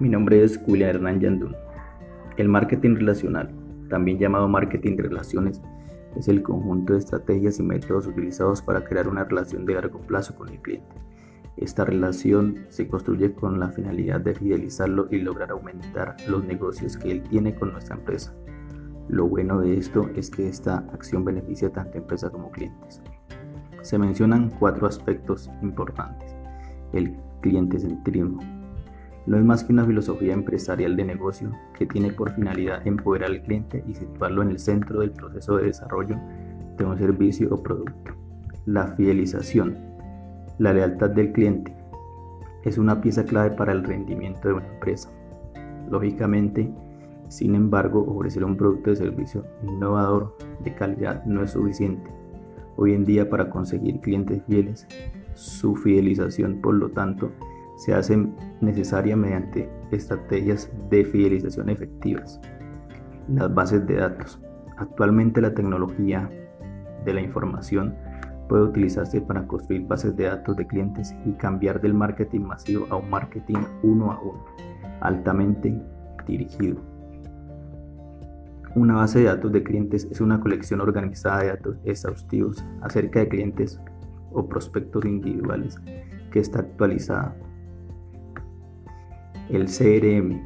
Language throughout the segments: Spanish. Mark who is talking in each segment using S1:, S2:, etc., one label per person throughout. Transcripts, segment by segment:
S1: Mi nombre es Julián Hernán Yandún. El marketing relacional, también llamado marketing de relaciones, es el conjunto de estrategias y métodos utilizados para crear una relación de largo plazo con el cliente. Esta relación se construye con la finalidad de fidelizarlo y lograr aumentar los negocios que él tiene con nuestra empresa. Lo bueno de esto es que esta acción beneficia tanto a empresa como clientes. Se mencionan cuatro aspectos importantes. El cliente centrismo, no es más que una filosofía empresarial de negocio que tiene por finalidad empoderar al cliente y situarlo en el centro del proceso de desarrollo de un servicio o producto. La fidelización, la lealtad del cliente, es una pieza clave para el rendimiento de una empresa. Lógicamente, sin embargo, ofrecer un producto de servicio innovador de calidad no es suficiente. Hoy en día para conseguir clientes fieles, su fidelización por lo tanto se hace necesaria mediante estrategias de fidelización efectivas. Las bases de datos. Actualmente la tecnología de la información puede utilizarse para construir bases de datos de clientes y cambiar del marketing masivo a un marketing uno a uno, altamente dirigido. Una base de datos de clientes es una colección organizada de datos exhaustivos acerca de clientes o prospectos individuales que está actualizada el CRM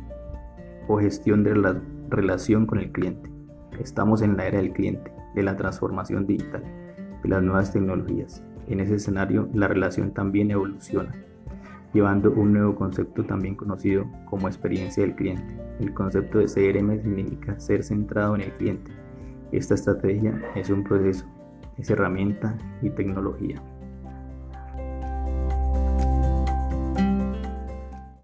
S1: o gestión de la relación con el cliente. Estamos en la era del cliente, de la transformación digital, de las nuevas tecnologías. En ese escenario la relación también evoluciona, llevando un nuevo concepto también conocido como experiencia del cliente. El concepto de CRM significa ser centrado en el cliente. Esta estrategia es un proceso, es herramienta y tecnología.